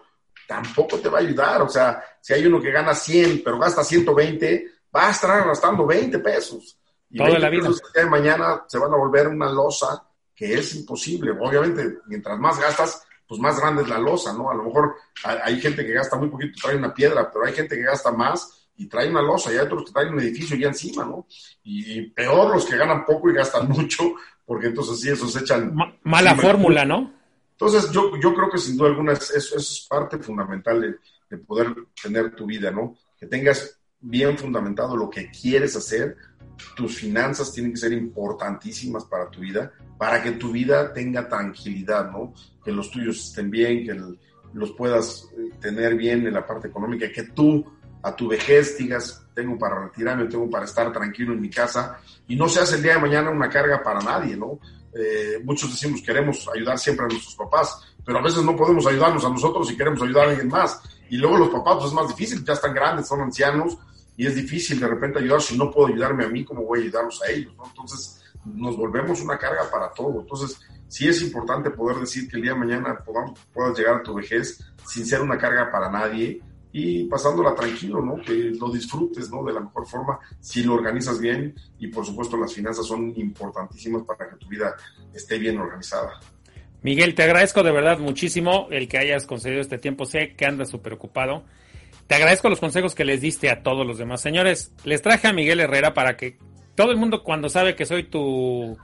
tampoco te va a ayudar. O sea, si hay uno que gana 100, pero gasta 120, va a estar gastando 20 pesos. Y Toda la vida. que de mañana se van a volver una losa que es imposible. Obviamente, mientras más gastas, pues más grande es la losa, ¿no? A lo mejor hay, gente que gasta muy poquito y trae una piedra, pero hay gente que gasta más y trae una losa, y hay otros que traen un edificio ya encima, ¿no? Y peor los que ganan poco y gastan *laughs* mucho, porque entonces sí, esos echan... Ma- mala fórmula, ¿no? Entonces, yo, yo creo que sin duda alguna es- eso, eso es parte fundamental de, de poder tener tu vida, ¿no? Que tengas bien fundamentado lo que quieres hacer. Tus finanzas tienen que ser importantísimas para tu vida, para que tu vida tenga tranquilidad, ¿no? Que los tuyos estén bien, que los puedas eh, tener bien en la parte económica, que tú a tu vejez digas, tengo para retirarme, tengo para estar tranquilo en mi casa, y no seas el día de mañana una carga para nadie, ¿no? Eh, muchos decimos queremos ayudar siempre a nuestros papás, pero a veces no podemos ayudarnos a nosotros y queremos ayudar a alguien más. Y luego los papás pues es más difícil, ya están grandes, son ancianos y es difícil de repente ayudar. Si no puedo ayudarme a mí, ¿cómo voy a ayudarlos a ellos? Entonces nos volvemos una carga para todo. Entonces sí es importante poder decir que el día de mañana podamos, puedas llegar a tu vejez sin ser una carga para nadie y pasándola tranquilo, ¿no? Que lo disfrutes, ¿no? De la mejor forma, si lo organizas bien y por supuesto las finanzas son importantísimas para que tu vida esté bien organizada. Miguel, te agradezco de verdad muchísimo el que hayas concedido este tiempo. Sé que andas súper ocupado. Te agradezco los consejos que les diste a todos los demás. Señores, les traje a Miguel Herrera para que todo el mundo cuando sabe que soy tu,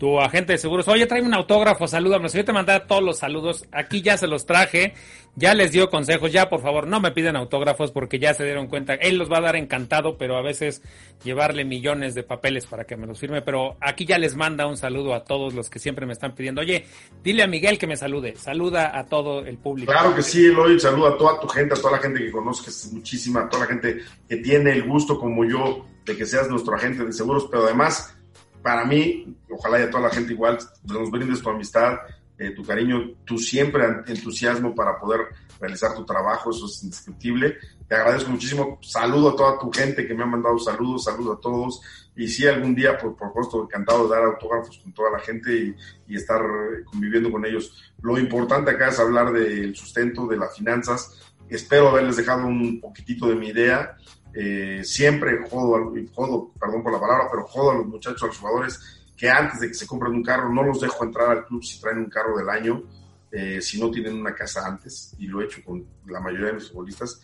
tu agente de seguros, oye, tráeme un autógrafo, salúdame. Si yo te mandara todos los saludos, aquí ya se los traje, ya les dio consejos, ya por favor no me piden autógrafos porque ya se dieron cuenta. Él los va a dar encantado, pero a veces llevarle millones de papeles para que me los firme. Pero aquí ya les manda un saludo a todos los que siempre me están pidiendo, oye, dile a Miguel que me salude. Saluda a todo el público. Claro que sí, Eloy, saluda a toda tu gente, a toda la gente que conozcas muchísima, a toda la gente que tiene el gusto como yo de que seas nuestro agente de seguros, pero además, para mí, ojalá y a toda la gente igual, nos brindes tu amistad, eh, tu cariño, tu siempre entusiasmo para poder realizar tu trabajo, eso es indescriptible. Te agradezco muchísimo, saludo a toda tu gente que me ha mandado saludos, saludos a todos, y sí, algún día, por, por supuesto, encantado de dar autógrafos con toda la gente y, y estar eh, conviviendo con ellos. Lo importante acá es hablar del sustento, de las finanzas. Espero haberles dejado un poquitito de mi idea. Eh, siempre jodo, jodo, perdón por la palabra, pero jodo a los muchachos, a los jugadores, que antes de que se compren un carro, no los dejo entrar al club si traen un carro del año, eh, si no tienen una casa antes, y lo he hecho con la mayoría de los futbolistas.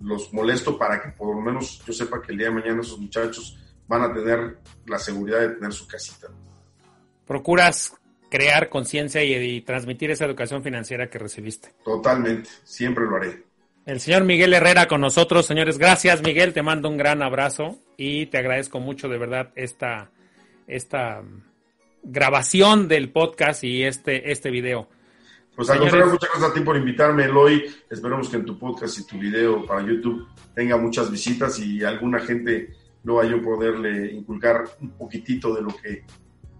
Los molesto para que por lo menos yo sepa que el día de mañana esos muchachos van a tener la seguridad de tener su casita. Procuras crear conciencia y, y transmitir esa educación financiera que recibiste. Totalmente, siempre lo haré. El señor Miguel Herrera con nosotros, señores. Gracias, Miguel. Te mando un gran abrazo y te agradezco mucho de verdad esta, esta mm, grabación del podcast y este, este video. Pues al contrario, muchas gracias a ti por invitarme, Eloy. Esperemos que en tu podcast y tu video para YouTube tenga muchas visitas y alguna gente luego a yo poderle inculcar un poquitito de lo que,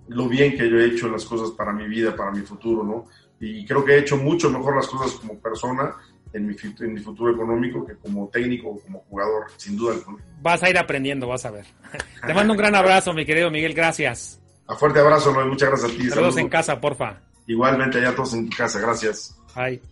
lo bien que yo he hecho en las cosas para mi vida, para mi futuro, ¿no? Y creo que he hecho mucho mejor las cosas como persona en mi, en mi futuro económico que como técnico o como jugador, sin duda alguna. Vas a ir aprendiendo, vas a ver. *laughs* Te mando un gran abrazo, mi querido Miguel. Gracias. A fuerte abrazo, Eloy. Muchas gracias a ti. Saludos Saludos. en casa, porfa. Igualmente allá todos en tu casa. Gracias. Bye.